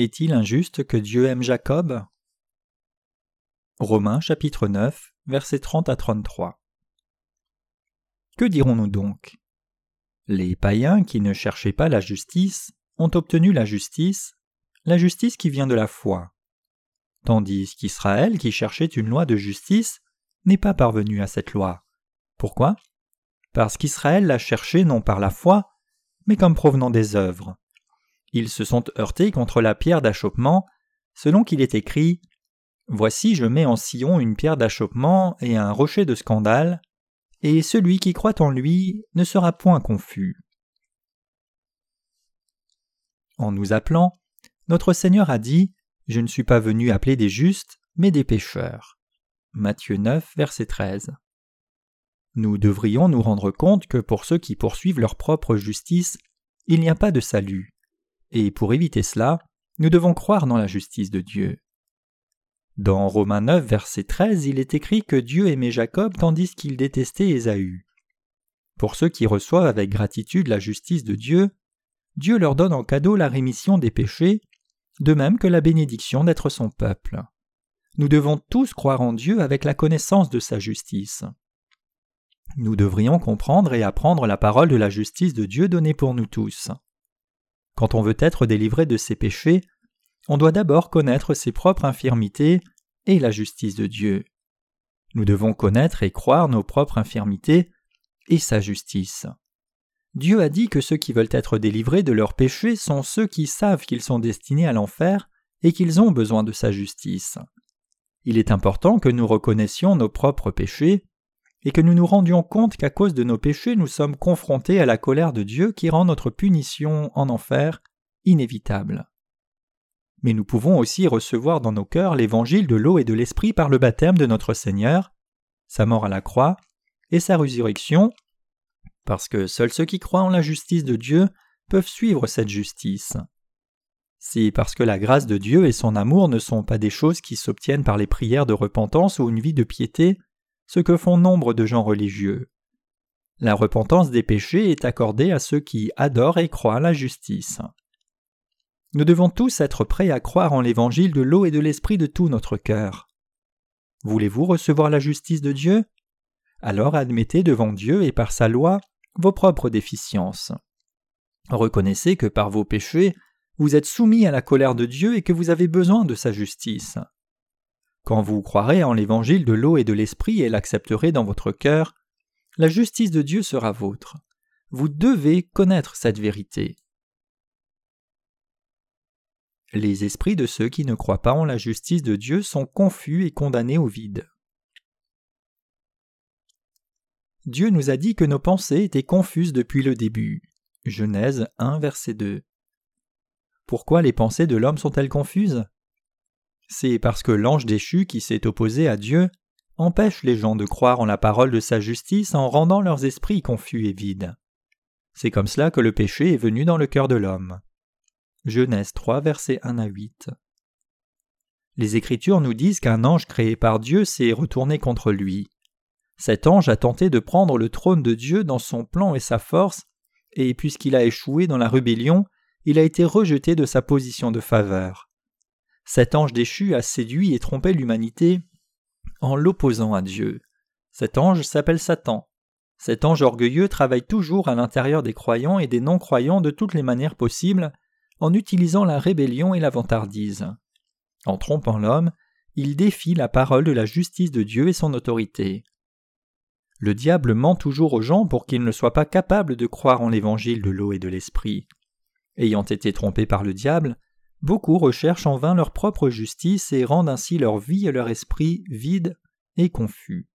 Est-il injuste que Dieu aime Jacob? Romains chapitre 9, versets 30 à 33. Que dirons-nous donc? Les païens qui ne cherchaient pas la justice ont obtenu la justice, la justice qui vient de la foi. Tandis qu'Israël, qui cherchait une loi de justice, n'est pas parvenu à cette loi. Pourquoi? Parce qu'Israël l'a cherchée non par la foi, mais comme provenant des œuvres. Ils se sont heurtés contre la pierre d'achoppement, selon qu'il est écrit Voici je mets en Sion une pierre d'achoppement et un rocher de scandale, et celui qui croit en lui ne sera point confus. En nous appelant, notre Seigneur a dit Je ne suis pas venu appeler des justes, mais des pécheurs. Matthieu 9, verset 13. Nous devrions nous rendre compte que pour ceux qui poursuivent leur propre justice, il n'y a pas de salut. Et pour éviter cela, nous devons croire dans la justice de Dieu. Dans Romains 9, verset 13, il est écrit que Dieu aimait Jacob tandis qu'il détestait Ésaü. Pour ceux qui reçoivent avec gratitude la justice de Dieu, Dieu leur donne en cadeau la rémission des péchés, de même que la bénédiction d'être son peuple. Nous devons tous croire en Dieu avec la connaissance de sa justice. Nous devrions comprendre et apprendre la parole de la justice de Dieu donnée pour nous tous. Quand on veut être délivré de ses péchés, on doit d'abord connaître ses propres infirmités et la justice de Dieu. Nous devons connaître et croire nos propres infirmités et sa justice. Dieu a dit que ceux qui veulent être délivrés de leurs péchés sont ceux qui savent qu'ils sont destinés à l'enfer et qu'ils ont besoin de sa justice. Il est important que nous reconnaissions nos propres péchés et que nous nous rendions compte qu'à cause de nos péchés nous sommes confrontés à la colère de Dieu qui rend notre punition en enfer inévitable. Mais nous pouvons aussi recevoir dans nos cœurs l'évangile de l'eau et de l'esprit par le baptême de notre Seigneur, sa mort à la croix et sa résurrection, parce que seuls ceux qui croient en la justice de Dieu peuvent suivre cette justice. Si parce que la grâce de Dieu et son amour ne sont pas des choses qui s'obtiennent par les prières de repentance ou une vie de piété, ce que font nombre de gens religieux. La repentance des péchés est accordée à ceux qui adorent et croient la justice. Nous devons tous être prêts à croire en l'évangile de l'eau et de l'esprit de tout notre cœur. Voulez-vous recevoir la justice de Dieu? Alors admettez devant Dieu et par sa loi vos propres déficiences. Reconnaissez que par vos péchés, vous êtes soumis à la colère de Dieu et que vous avez besoin de sa justice. Quand vous croirez en l'évangile de l'eau et de l'esprit et l'accepterez dans votre cœur, la justice de Dieu sera vôtre. Vous devez connaître cette vérité. Les esprits de ceux qui ne croient pas en la justice de Dieu sont confus et condamnés au vide. Dieu nous a dit que nos pensées étaient confuses depuis le début. Genèse 1, verset 2. Pourquoi les pensées de l'homme sont-elles confuses? C'est parce que l'ange déchu qui s'est opposé à Dieu empêche les gens de croire en la parole de sa justice en rendant leurs esprits confus et vides. C'est comme cela que le péché est venu dans le cœur de l'homme. Genèse 3, versets 1 à 8. Les Écritures nous disent qu'un ange créé par Dieu s'est retourné contre lui. Cet ange a tenté de prendre le trône de Dieu dans son plan et sa force, et puisqu'il a échoué dans la rébellion, il a été rejeté de sa position de faveur. Cet ange déchu a séduit et trompé l'humanité en l'opposant à Dieu. Cet ange s'appelle Satan. Cet ange orgueilleux travaille toujours à l'intérieur des croyants et des non-croyants de toutes les manières possibles, en utilisant la rébellion et la vantardise. En trompant l'homme, il défie la parole de la justice de Dieu et son autorité. Le diable ment toujours aux gens pour qu'ils ne soient pas capables de croire en l'évangile de l'eau et de l'esprit. Ayant été trompés par le diable, Beaucoup recherchent en vain leur propre justice et rendent ainsi leur vie et leur esprit vides et confus.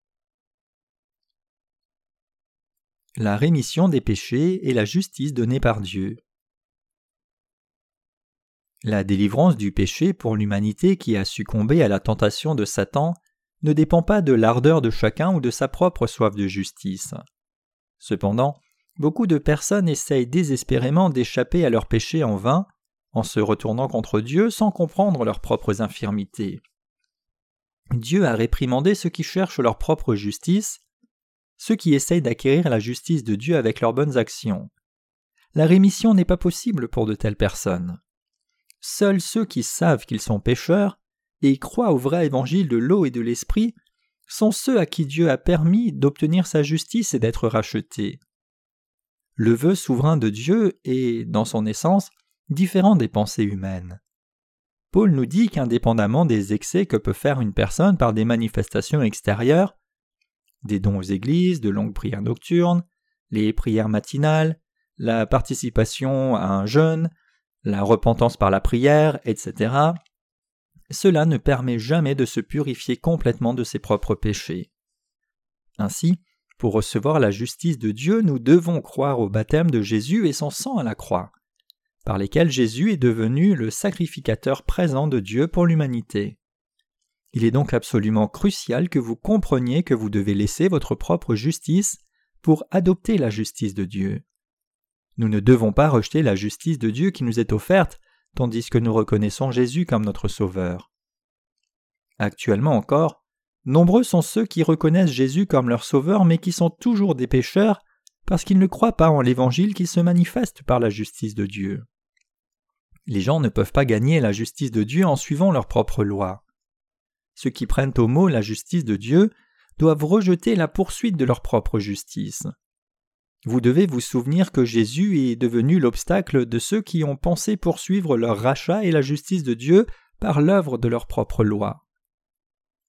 La rémission des péchés et la justice donnée par Dieu. La délivrance du péché pour l'humanité qui a succombé à la tentation de Satan ne dépend pas de l'ardeur de chacun ou de sa propre soif de justice. Cependant, beaucoup de personnes essayent désespérément d'échapper à leurs péchés en vain en se retournant contre Dieu sans comprendre leurs propres infirmités. Dieu a réprimandé ceux qui cherchent leur propre justice, ceux qui essayent d'acquérir la justice de Dieu avec leurs bonnes actions. La rémission n'est pas possible pour de telles personnes. seuls ceux qui savent qu'ils sont pécheurs et croient au vrai évangile de l'eau et de l'esprit sont ceux à qui Dieu a permis d'obtenir sa justice et d'être rachetés. Le vœu souverain de Dieu est, dans son essence, différent des pensées humaines. Paul nous dit qu'indépendamment des excès que peut faire une personne par des manifestations extérieures, des dons aux églises, de longues prières nocturnes, les prières matinales, la participation à un jeûne, la repentance par la prière, etc., cela ne permet jamais de se purifier complètement de ses propres péchés. Ainsi, pour recevoir la justice de Dieu, nous devons croire au baptême de Jésus et son sang à la croix, par lesquels Jésus est devenu le sacrificateur présent de Dieu pour l'humanité. Il est donc absolument crucial que vous compreniez que vous devez laisser votre propre justice pour adopter la justice de Dieu. Nous ne devons pas rejeter la justice de Dieu qui nous est offerte, tandis que nous reconnaissons Jésus comme notre Sauveur. Actuellement encore, nombreux sont ceux qui reconnaissent Jésus comme leur Sauveur mais qui sont toujours des pécheurs parce qu'ils ne croient pas en l'Évangile qui se manifeste par la justice de Dieu. Les gens ne peuvent pas gagner la justice de Dieu en suivant leur propre loi. Ceux qui prennent au mot la justice de Dieu doivent rejeter la poursuite de leur propre justice. Vous devez vous souvenir que Jésus est devenu l'obstacle de ceux qui ont pensé poursuivre leur rachat et la justice de Dieu par l'œuvre de leur propre loi.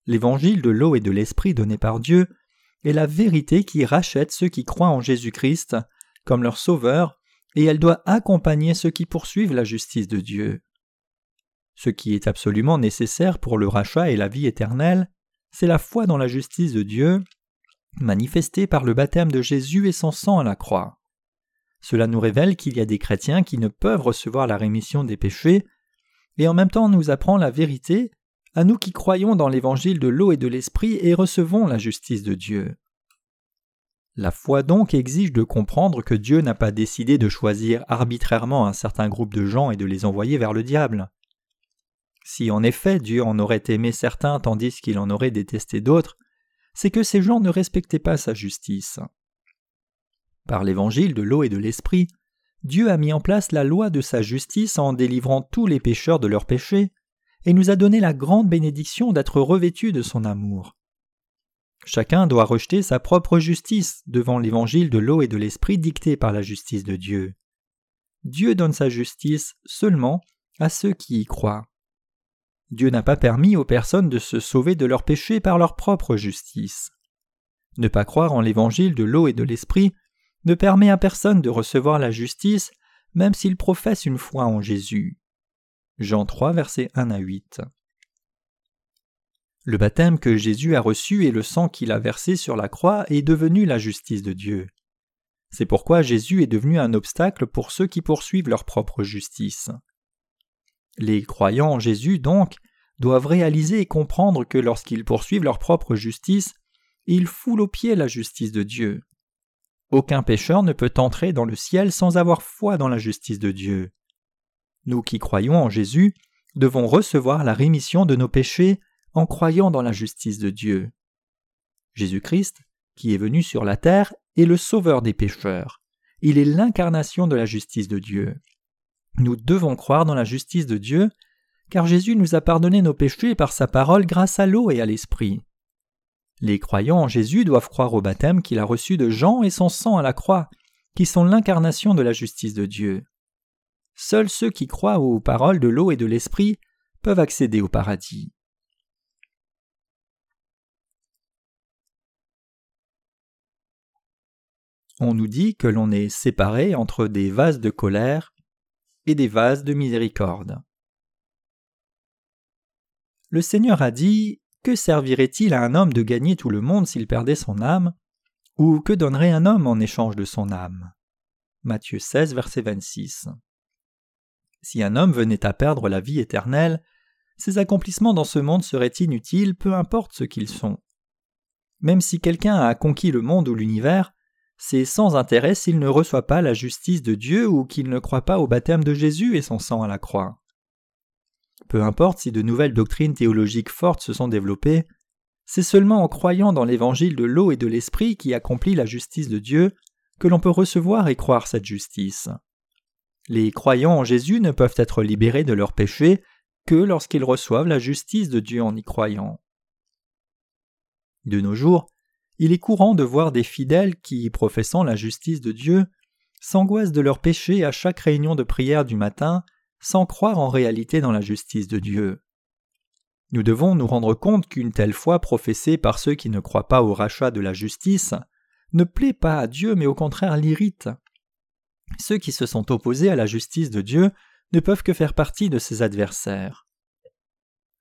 L'évangile de l'eau et de l'esprit donné par Dieu est la vérité qui rachète ceux qui croient en Jésus-Christ comme leur sauveur et elle doit accompagner ceux qui poursuivent la justice de Dieu. Ce qui est absolument nécessaire pour le rachat et la vie éternelle, c'est la foi dans la justice de Dieu, manifestée par le baptême de Jésus et son sang à la croix. Cela nous révèle qu'il y a des chrétiens qui ne peuvent recevoir la rémission des péchés, et en même temps nous apprend la vérité à nous qui croyons dans l'évangile de l'eau et de l'esprit et recevons la justice de Dieu. La foi donc exige de comprendre que Dieu n'a pas décidé de choisir arbitrairement un certain groupe de gens et de les envoyer vers le diable. Si en effet Dieu en aurait aimé certains tandis qu'il en aurait détesté d'autres, c'est que ces gens ne respectaient pas sa justice. Par l'évangile de l'eau et de l'esprit, Dieu a mis en place la loi de sa justice en délivrant tous les pécheurs de leurs péchés, et nous a donné la grande bénédiction d'être revêtus de son amour. Chacun doit rejeter sa propre justice devant l'évangile de l'eau et de l'esprit dicté par la justice de Dieu. Dieu donne sa justice seulement à ceux qui y croient. Dieu n'a pas permis aux personnes de se sauver de leurs péchés par leur propre justice. Ne pas croire en l'évangile de l'eau et de l'esprit ne permet à personne de recevoir la justice même s'il professe une foi en Jésus. Jean 3, versets 1 à 8. Le baptême que Jésus a reçu et le sang qu'il a versé sur la croix est devenu la justice de Dieu. C'est pourquoi Jésus est devenu un obstacle pour ceux qui poursuivent leur propre justice. Les croyants en Jésus, donc, doivent réaliser et comprendre que lorsqu'ils poursuivent leur propre justice, ils foulent aux pieds la justice de Dieu. Aucun pécheur ne peut entrer dans le ciel sans avoir foi dans la justice de Dieu. Nous qui croyons en Jésus devons recevoir la rémission de nos péchés en croyant dans la justice de Dieu. Jésus-Christ, qui est venu sur la terre, est le sauveur des pécheurs. Il est l'incarnation de la justice de Dieu. Nous devons croire dans la justice de Dieu, car Jésus nous a pardonné nos péchés par sa parole grâce à l'eau et à l'esprit. Les croyants en Jésus doivent croire au baptême qu'il a reçu de Jean et son sang à la croix, qui sont l'incarnation de la justice de Dieu. Seuls ceux qui croient aux paroles de l'eau et de l'esprit peuvent accéder au paradis. On nous dit que l'on est séparé entre des vases de colère et des vases de miséricorde. Le Seigneur a dit Que servirait-il à un homme de gagner tout le monde s'il perdait son âme? Ou que donnerait un homme en échange de son âme? Matthieu 16, verset 26. Si un homme venait à perdre la vie éternelle, ses accomplissements dans ce monde seraient inutiles, peu importe ce qu'ils sont. Même si quelqu'un a conquis le monde ou l'univers, c'est sans intérêt s'il ne reçoit pas la justice de Dieu ou qu'il ne croit pas au baptême de Jésus et son sang à la croix. Peu importe si de nouvelles doctrines théologiques fortes se sont développées, c'est seulement en croyant dans l'évangile de l'eau et de l'esprit qui accomplit la justice de Dieu que l'on peut recevoir et croire cette justice. Les croyants en Jésus ne peuvent être libérés de leurs péchés que lorsqu'ils reçoivent la justice de Dieu en y croyant. De nos jours, il est courant de voir des fidèles qui, professant la justice de Dieu, s'angoissent de leurs péchés à chaque réunion de prière du matin sans croire en réalité dans la justice de Dieu. Nous devons nous rendre compte qu'une telle foi professée par ceux qui ne croient pas au rachat de la justice ne plaît pas à Dieu mais au contraire l'irrite. Ceux qui se sont opposés à la justice de Dieu ne peuvent que faire partie de ses adversaires.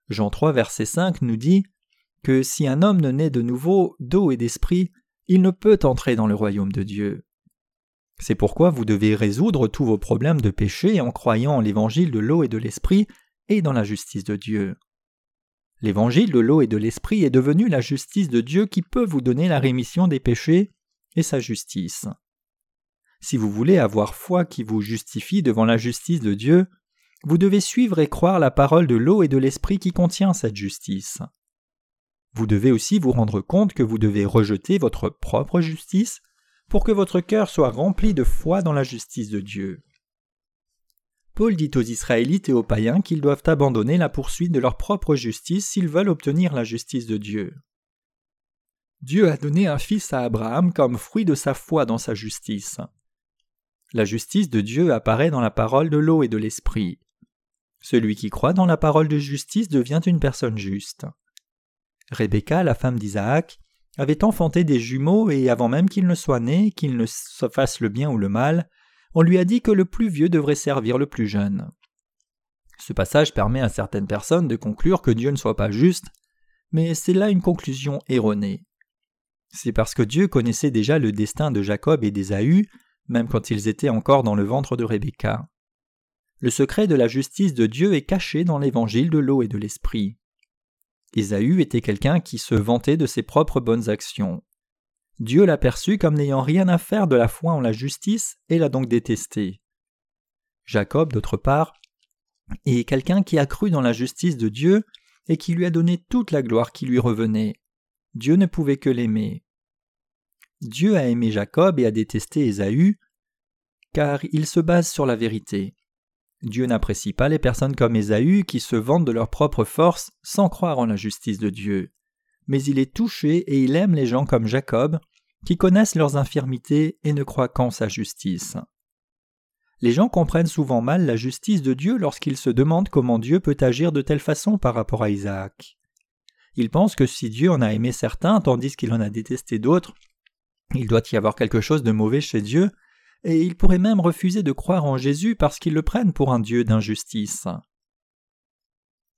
Jean 3 verset 5 nous dit que si un homme ne naît de nouveau d'eau et d'esprit, il ne peut entrer dans le royaume de Dieu. C'est pourquoi vous devez résoudre tous vos problèmes de péché en croyant en l'évangile de l'eau et de l'esprit et dans la justice de Dieu. L'évangile de l'eau et de l'esprit est devenu la justice de Dieu qui peut vous donner la rémission des péchés et sa justice. Si vous voulez avoir foi qui vous justifie devant la justice de Dieu, vous devez suivre et croire la parole de l'eau et de l'esprit qui contient cette justice. Vous devez aussi vous rendre compte que vous devez rejeter votre propre justice pour que votre cœur soit rempli de foi dans la justice de Dieu. Paul dit aux Israélites et aux païens qu'ils doivent abandonner la poursuite de leur propre justice s'ils veulent obtenir la justice de Dieu. Dieu a donné un fils à Abraham comme fruit de sa foi dans sa justice. La justice de Dieu apparaît dans la parole de l'eau et de l'esprit. Celui qui croit dans la parole de justice devient une personne juste. Rebecca, la femme d'Isaac, avait enfanté des jumeaux et avant même qu'ils ne soient nés, qu'ils ne se fassent le bien ou le mal, on lui a dit que le plus vieux devrait servir le plus jeune. Ce passage permet à certaines personnes de conclure que Dieu ne soit pas juste, mais c'est là une conclusion erronée. C'est parce que Dieu connaissait déjà le destin de Jacob et d'Ésaü même quand ils étaient encore dans le ventre de Rebecca. Le secret de la justice de Dieu est caché dans l'évangile de l'eau et de l'esprit. Ésaü était quelqu'un qui se vantait de ses propres bonnes actions. Dieu l'a perçu comme n'ayant rien à faire de la foi en la justice et l'a donc détesté. Jacob, d'autre part, est quelqu'un qui a cru dans la justice de Dieu et qui lui a donné toute la gloire qui lui revenait. Dieu ne pouvait que l'aimer. Dieu a aimé Jacob et a détesté Ésaü, car il se base sur la vérité. Dieu n'apprécie pas les personnes comme Ésaü qui se vantent de leur propre force sans croire en la justice de Dieu. Mais il est touché et il aime les gens comme Jacob, qui connaissent leurs infirmités et ne croient qu'en sa justice. Les gens comprennent souvent mal la justice de Dieu lorsqu'ils se demandent comment Dieu peut agir de telle façon par rapport à Isaac. Ils pensent que si Dieu en a aimé certains tandis qu'il en a détesté d'autres, il doit y avoir quelque chose de mauvais chez Dieu, et il pourrait même refuser de croire en Jésus parce qu'ils le prennent pour un Dieu d'injustice.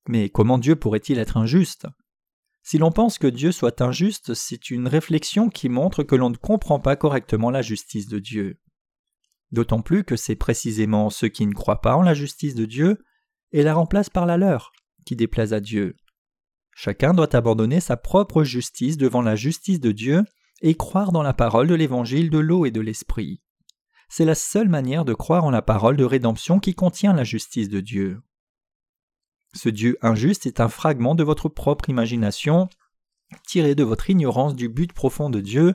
Mais comment Dieu pourrait-il être injuste? Si l'on pense que Dieu soit injuste, c'est une réflexion qui montre que l'on ne comprend pas correctement la justice de Dieu. D'autant plus que c'est précisément ceux qui ne croient pas en la justice de Dieu et la remplacent par la leur, qui déplaise à Dieu. Chacun doit abandonner sa propre justice devant la justice de Dieu et croire dans la parole de l'évangile de l'eau et de l'esprit. C'est la seule manière de croire en la parole de rédemption qui contient la justice de Dieu. Ce Dieu injuste est un fragment de votre propre imagination, tiré de votre ignorance du but profond de Dieu,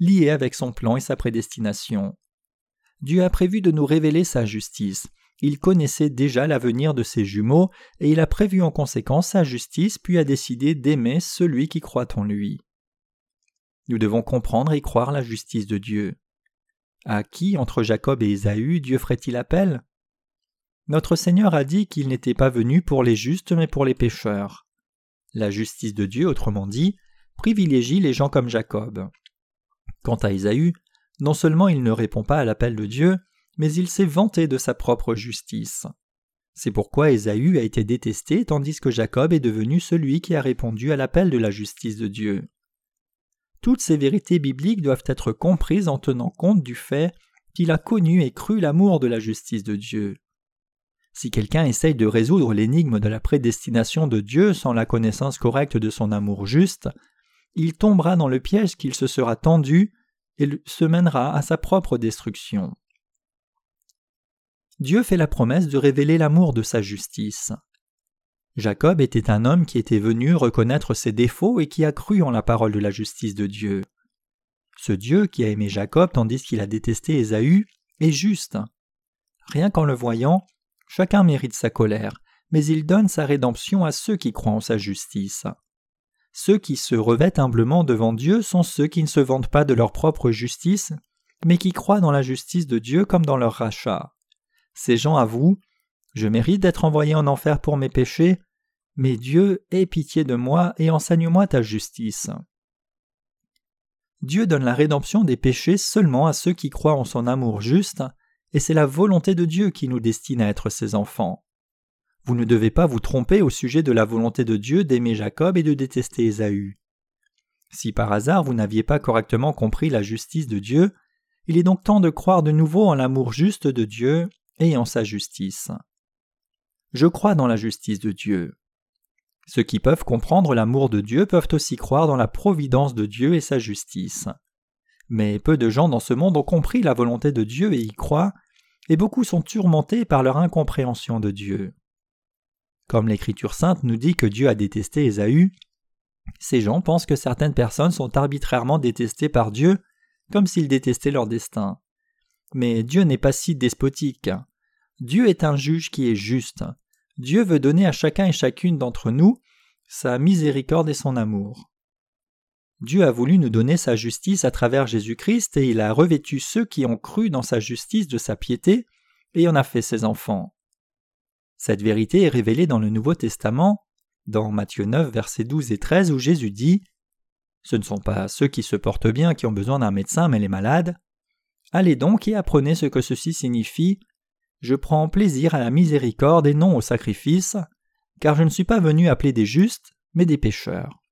lié avec son plan et sa prédestination. Dieu a prévu de nous révéler sa justice. Il connaissait déjà l'avenir de ses jumeaux, et il a prévu en conséquence sa justice, puis a décidé d'aimer celui qui croit en lui. Nous devons comprendre et croire la justice de Dieu. À qui, entre Jacob et Ésaü, Dieu ferait-il appel? Notre Seigneur a dit qu'il n'était pas venu pour les justes mais pour les pécheurs. La justice de Dieu, autrement dit, privilégie les gens comme Jacob. Quant à Ésaü, non seulement il ne répond pas à l'appel de Dieu, mais il s'est vanté de sa propre justice. C'est pourquoi Ésaü a été détesté tandis que Jacob est devenu celui qui a répondu à l'appel de la justice de Dieu. Toutes ces vérités bibliques doivent être comprises en tenant compte du fait qu'il a connu et cru l'amour de la justice de Dieu. Si quelqu'un essaye de résoudre l'énigme de la prédestination de Dieu sans la connaissance correcte de son amour juste, il tombera dans le piège qu'il se sera tendu et se mènera à sa propre destruction. Dieu fait la promesse de révéler l'amour de sa justice. Jacob était un homme qui était venu reconnaître ses défauts et qui a cru en la parole de la justice de Dieu. Ce Dieu qui a aimé Jacob tandis qu'il a détesté Ésaü est juste. Rien qu'en le voyant, chacun mérite sa colère, mais il donne sa rédemption à ceux qui croient en sa justice. Ceux qui se revêtent humblement devant Dieu sont ceux qui ne se vantent pas de leur propre justice, mais qui croient dans la justice de Dieu comme dans leur rachat. Ces gens avouent Je mérite d'être envoyé en enfer pour mes péchés, mais Dieu, aie pitié de moi et enseigne-moi ta justice. Dieu donne la rédemption des péchés seulement à ceux qui croient en son amour juste, et c'est la volonté de Dieu qui nous destine à être ses enfants. Vous ne devez pas vous tromper au sujet de la volonté de Dieu d'aimer Jacob et de détester Ésaü. Si par hasard vous n'aviez pas correctement compris la justice de Dieu, il est donc temps de croire de nouveau en l'amour juste de Dieu et en sa justice. Je crois dans la justice de Dieu. Ceux qui peuvent comprendre l'amour de Dieu peuvent aussi croire dans la providence de Dieu et sa justice. Mais peu de gens dans ce monde ont compris la volonté de Dieu et y croient, et beaucoup sont tourmentés par leur incompréhension de Dieu. Comme l'Écriture sainte nous dit que Dieu a détesté Ésaü, ces gens pensent que certaines personnes sont arbitrairement détestées par Dieu, comme s'ils détestaient leur destin. Mais Dieu n'est pas si despotique. Dieu est un juge qui est juste. Dieu veut donner à chacun et chacune d'entre nous sa miséricorde et son amour. Dieu a voulu nous donner sa justice à travers Jésus-Christ et il a revêtu ceux qui ont cru dans sa justice de sa piété et en a fait ses enfants. Cette vérité est révélée dans le Nouveau Testament, dans Matthieu 9, versets 12 et 13, où Jésus dit Ce ne sont pas ceux qui se portent bien qui ont besoin d'un médecin, mais les malades. Allez donc et apprenez ce que ceci signifie je prends plaisir à la miséricorde et non au sacrifice, car je ne suis pas venu appeler des justes, mais des pécheurs.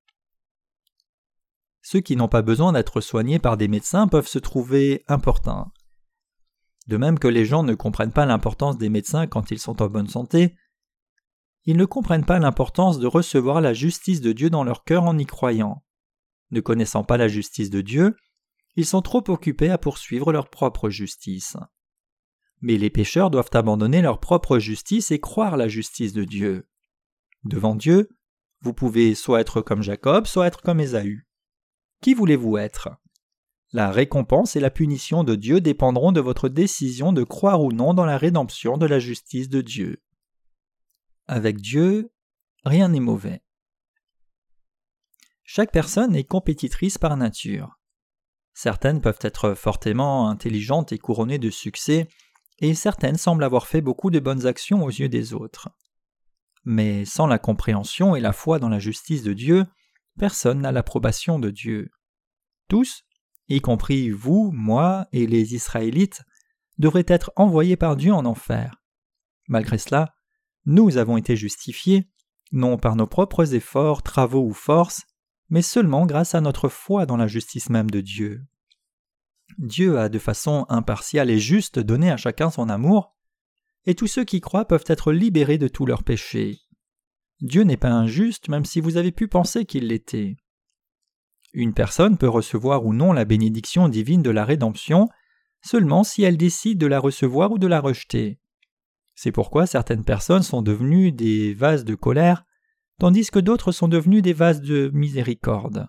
Ceux qui n'ont pas besoin d'être soignés par des médecins peuvent se trouver importuns. De même que les gens ne comprennent pas l'importance des médecins quand ils sont en bonne santé, ils ne comprennent pas l'importance de recevoir la justice de Dieu dans leur cœur en y croyant. Ne connaissant pas la justice de Dieu, ils sont trop occupés à poursuivre leur propre justice. Mais les pécheurs doivent abandonner leur propre justice et croire la justice de Dieu. Devant Dieu, vous pouvez soit être comme Jacob, soit être comme Ésaü. Qui voulez-vous être? La récompense et la punition de Dieu dépendront de votre décision de croire ou non dans la rédemption de la justice de Dieu. Avec Dieu, rien n'est mauvais. Chaque personne est compétitrice par nature. Certaines peuvent être fortement intelligentes et couronnées de succès, et certaines semblent avoir fait beaucoup de bonnes actions aux yeux des autres. Mais sans la compréhension et la foi dans la justice de Dieu, personne n'a l'approbation de Dieu. Tous, y compris vous, moi et les Israélites, devraient être envoyés par Dieu en enfer. Malgré cela, nous avons été justifiés, non par nos propres efforts, travaux ou forces, mais seulement grâce à notre foi dans la justice même de Dieu. Dieu a de façon impartiale et juste donné à chacun son amour, et tous ceux qui croient peuvent être libérés de tous leurs péchés. Dieu n'est pas injuste même si vous avez pu penser qu'il l'était. Une personne peut recevoir ou non la bénédiction divine de la rédemption seulement si elle décide de la recevoir ou de la rejeter. C'est pourquoi certaines personnes sont devenues des vases de colère, tandis que d'autres sont devenues des vases de miséricorde.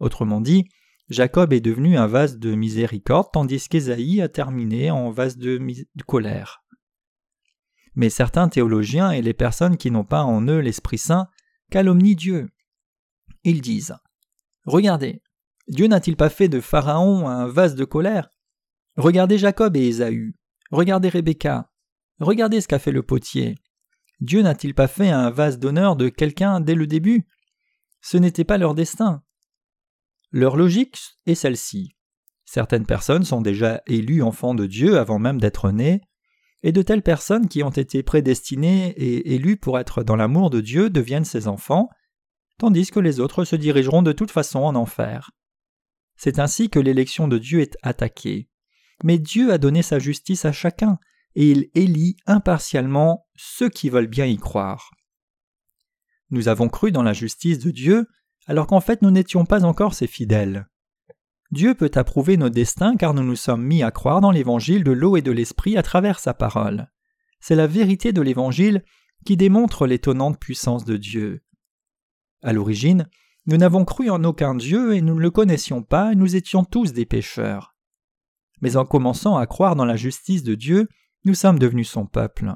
Autrement dit, Jacob est devenu un vase de miséricorde, tandis qu'Ésaïe a terminé en vase de, colère. Mais certains théologiens et les personnes qui n'ont pas en eux l'Esprit Saint calomnient Dieu. Ils disent Regardez, Dieu n'a-t-il pas fait de Pharaon un vase de colère? Regardez Jacob et Ésaü, regardez Rebecca, regardez ce qu'a fait le potier. Dieu n'a-t-il pas fait un vase d'honneur de quelqu'un dès le début? Ce n'était pas leur destin. Leur logique est celle-ci. Certaines personnes sont déjà élues enfants de Dieu avant même d'être nées, et de telles personnes qui ont été prédestinées et élues pour être dans l'amour de Dieu deviennent ses enfants, tandis que les autres se dirigeront de toute façon en enfer. C'est ainsi que l'élection de Dieu est attaquée. Mais Dieu a donné sa justice à chacun, et il élit impartialement ceux qui veulent bien y croire. Nous avons cru dans la justice de Dieu, alors qu'en fait nous n'étions pas encore ses fidèles. Dieu peut approuver nos destins car nous nous sommes mis à croire dans l'évangile de l'eau et de l'esprit à travers sa parole. C'est la vérité de l'évangile qui démontre l'étonnante puissance de Dieu. À l'origine, nous n'avons cru en aucun Dieu et nous ne le connaissions pas nous étions tous des pécheurs. Mais en commençant à croire dans la justice de Dieu, nous sommes devenus son peuple.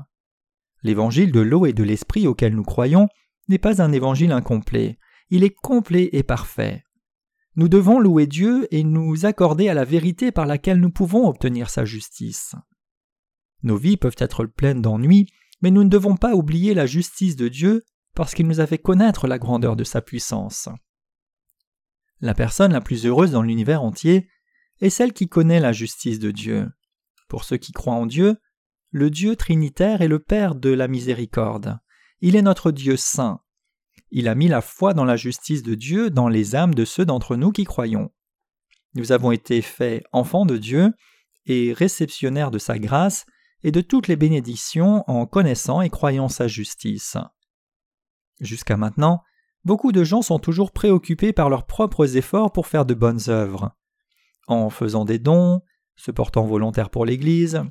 L'évangile de l'eau et de l'esprit auquel nous croyons n'est pas un évangile incomplet, il est complet et parfait. Nous devons louer Dieu et nous accorder à la vérité par laquelle nous pouvons obtenir sa justice. Nos vies peuvent être pleines d'ennuis, mais nous ne devons pas oublier la justice de Dieu parce qu'il nous a fait connaître la grandeur de sa puissance. La personne la plus heureuse dans l'univers entier est celle qui connaît la justice de Dieu. Pour ceux qui croient en Dieu, le Dieu trinitaire est le Père de la miséricorde. Il est notre Dieu saint. Il a mis la foi dans la justice de Dieu dans les âmes de ceux d'entre nous qui croyons. Nous avons été faits enfants de Dieu et réceptionnaires de sa grâce et de toutes les bénédictions en connaissant et croyant sa justice. Jusqu'à maintenant, beaucoup de gens sont toujours préoccupés par leurs propres efforts pour faire de bonnes œuvres. En faisant des dons, se portant volontaire pour l'Église,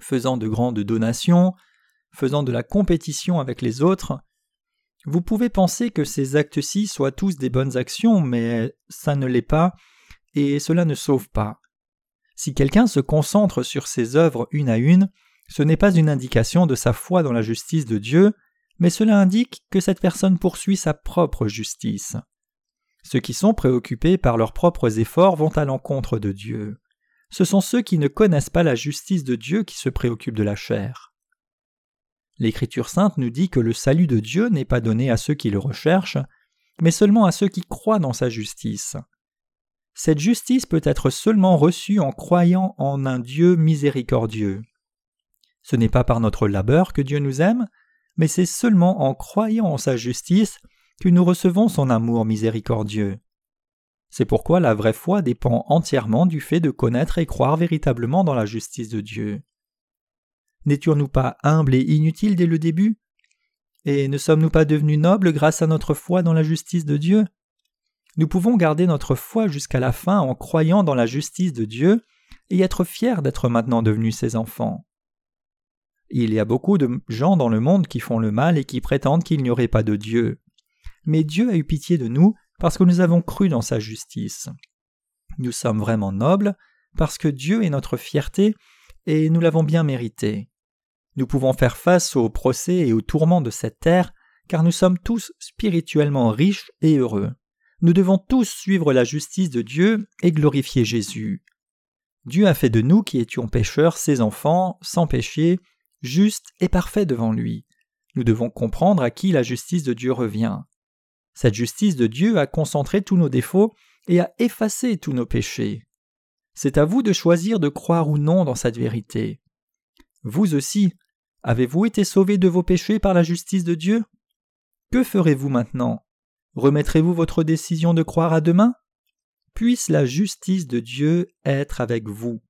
faisant de grandes donations, faisant de la compétition avec les autres, vous pouvez penser que ces actes-ci soient tous des bonnes actions, mais ça ne l'est pas, et cela ne sauve pas. Si quelqu'un se concentre sur ses œuvres une à une, ce n'est pas une indication de sa foi dans la justice de Dieu, mais cela indique que cette personne poursuit sa propre justice. Ceux qui sont préoccupés par leurs propres efforts vont à l'encontre de Dieu. Ce sont ceux qui ne connaissent pas la justice de Dieu qui se préoccupent de la chair. L'Écriture sainte nous dit que le salut de Dieu n'est pas donné à ceux qui le recherchent, mais seulement à ceux qui croient dans sa justice. Cette justice peut être seulement reçue en croyant en un Dieu miséricordieux. Ce n'est pas par notre labeur que Dieu nous aime, mais c'est seulement en croyant en sa justice que nous recevons son amour miséricordieux. C'est pourquoi la vraie foi dépend entièrement du fait de connaître et croire véritablement dans la justice de Dieu. N'étions-nous pas humbles et inutiles dès le début? Et ne sommes-nous pas devenus nobles grâce à notre foi dans la justice de Dieu? Nous pouvons garder notre foi jusqu'à la fin en croyant dans la justice de Dieu et être fiers d'être maintenant devenus ses enfants. Il y a beaucoup de gens dans le monde qui font le mal et qui prétendent qu'il n'y aurait pas de Dieu. Mais Dieu a eu pitié de nous parce que nous avons cru dans sa justice. Nous sommes vraiment nobles parce que Dieu est notre fierté et nous l'avons bien mérité. Nous pouvons faire face aux procès et aux tourments de cette terre, car nous sommes tous spirituellement riches et heureux. Nous devons tous suivre la justice de Dieu et glorifier Jésus. Dieu a fait de nous qui étions pécheurs ses enfants, sans péché, justes et parfaits devant lui. Nous devons comprendre à qui la justice de Dieu revient. Cette justice de Dieu a concentré tous nos défauts et a effacé tous nos péchés. C'est à vous de choisir de croire ou non dans cette vérité. Vous aussi, Avez-vous été sauvé de vos péchés par la justice de Dieu? Que ferez-vous maintenant? Remettrez-vous votre décision de croire à demain? Puisse la justice de Dieu être avec vous.